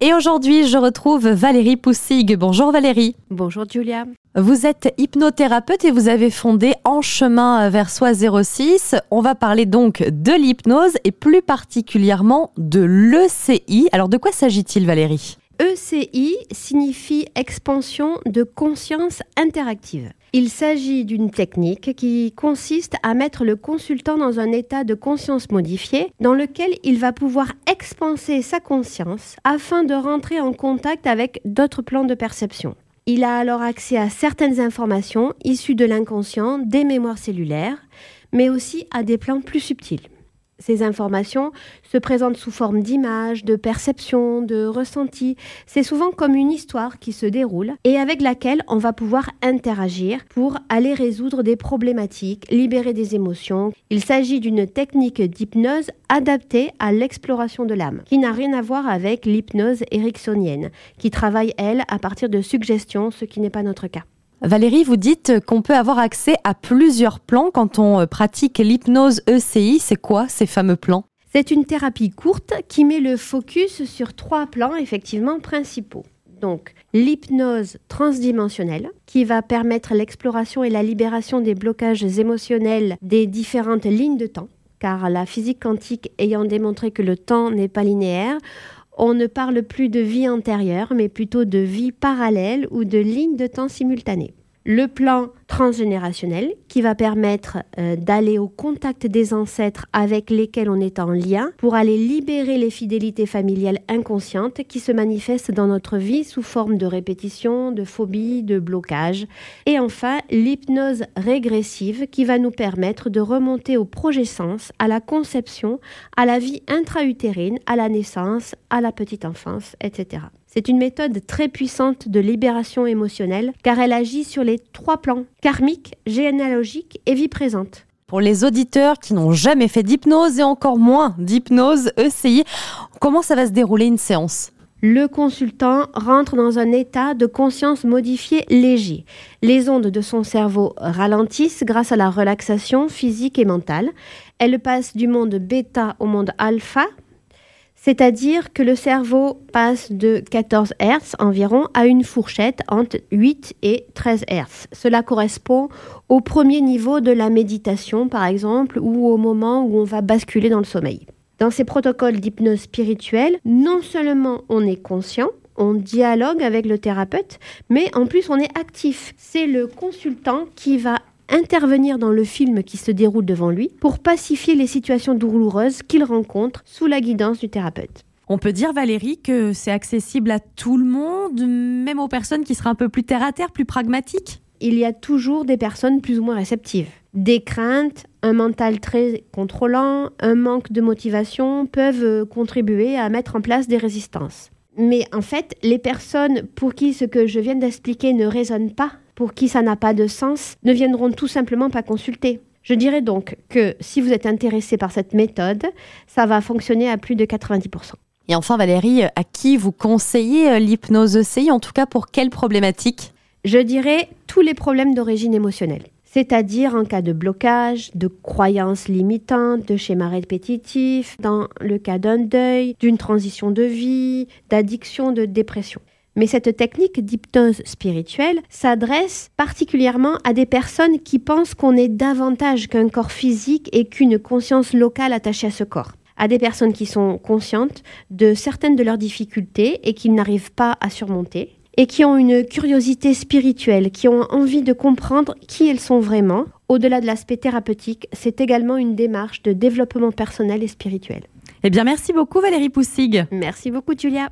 Et aujourd'hui, je retrouve Valérie Poussig. Bonjour Valérie. Bonjour Julia. Vous êtes hypnothérapeute et vous avez fondé En chemin vers soi 06. On va parler donc de l'hypnose et plus particulièrement de l'ECI. Alors de quoi s'agit-il Valérie? ECI signifie expansion de conscience interactive. Il s'agit d'une technique qui consiste à mettre le consultant dans un état de conscience modifié dans lequel il va pouvoir expanser sa conscience afin de rentrer en contact avec d'autres plans de perception. Il a alors accès à certaines informations issues de l'inconscient, des mémoires cellulaires, mais aussi à des plans plus subtils. Ces informations se présentent sous forme d'images, de perceptions, de ressentis. C'est souvent comme une histoire qui se déroule et avec laquelle on va pouvoir interagir pour aller résoudre des problématiques, libérer des émotions. Il s'agit d'une technique d'hypnose adaptée à l'exploration de l'âme, qui n'a rien à voir avec l'hypnose ericksonienne, qui travaille, elle, à partir de suggestions, ce qui n'est pas notre cas. Valérie, vous dites qu'on peut avoir accès à plusieurs plans quand on euh, pratique l'hypnose ECI. C'est quoi ces fameux plans? C'est une thérapie courte qui met le focus sur trois plans effectivement principaux. Donc l'hypnose transdimensionnelle qui va permettre l'exploration et la libération des blocages émotionnels des différentes lignes de temps car la physique quantique ayant démontré que le temps n'est pas linéaire, on ne parle plus de vie antérieure, mais plutôt de vie parallèle ou de lignes de temps simultanées le plan transgénérationnel qui va permettre euh, d'aller au contact des ancêtres avec lesquels on est en lien pour aller libérer les fidélités familiales inconscientes qui se manifestent dans notre vie sous forme de répétition, de phobie, de blocage. Et enfin, l'hypnose régressive qui va nous permettre de remonter au projet à la conception, à la vie intra-utérine, à la naissance, à la petite enfance, etc. C'est une méthode très puissante de libération émotionnelle car elle agit sur les trois plans, karmique, généalogique et vie présente. Pour les auditeurs qui n'ont jamais fait d'hypnose et encore moins d'hypnose ECI, comment ça va se dérouler une séance? Le consultant rentre dans un état de conscience modifié léger. Les ondes de son cerveau ralentissent grâce à la relaxation physique et mentale. Elle passe du monde bêta au monde alpha c'est-à-dire que le cerveau passe de 14 Hz environ à une fourchette entre 8 et 13 Hz. Cela correspond au premier niveau de la méditation, par exemple, ou au moment où on va basculer dans le sommeil. Dans ces protocoles d'hypnose spirituelle, non seulement on est conscient, on dialogue avec le thérapeute, mais en plus on est actif. C'est le consultant qui va intervenir dans le film qui se déroule devant lui pour pacifier les situations douloureuses qu'il rencontre sous la guidance du thérapeute. On peut dire, Valérie, que c'est accessible à tout le monde, même aux personnes qui seraient un peu plus terre à terre, plus pragmatiques? Il y a toujours des personnes plus ou moins réceptives. Des craintes, un mental très contrôlant, un manque de motivation peuvent contribuer à mettre en place des résistances. Mais en fait, les personnes pour qui ce que je viens d'expliquer ne résonne pas pour qui ça n'a pas de sens ne viendront tout simplement pas consulter. Je dirais donc que si vous êtes intéressé par cette méthode, ça va fonctionner à plus de 90%. Et enfin Valérie, à qui vous conseillez euh, l'hypnose ECI, en tout cas pour quelles problématiques Je dirais tous les problèmes d'origine émotionnelle c'est-à-dire en cas de blocage, de croyances limitantes, de schémas répétitifs, dans le cas d'un deuil, d'une transition de vie, d'addiction, de dépression. Mais cette technique d'hypnose spirituelle s'adresse particulièrement à des personnes qui pensent qu'on est davantage qu'un corps physique et qu'une conscience locale attachée à ce corps à des personnes qui sont conscientes de certaines de leurs difficultés et qui n'arrivent pas à surmonter, et qui ont une curiosité spirituelle, qui ont envie de comprendre qui elles sont vraiment. Au-delà de l'aspect thérapeutique, c'est également une démarche de développement personnel et spirituel. Eh bien, merci beaucoup Valérie Poussig. Merci beaucoup Julia.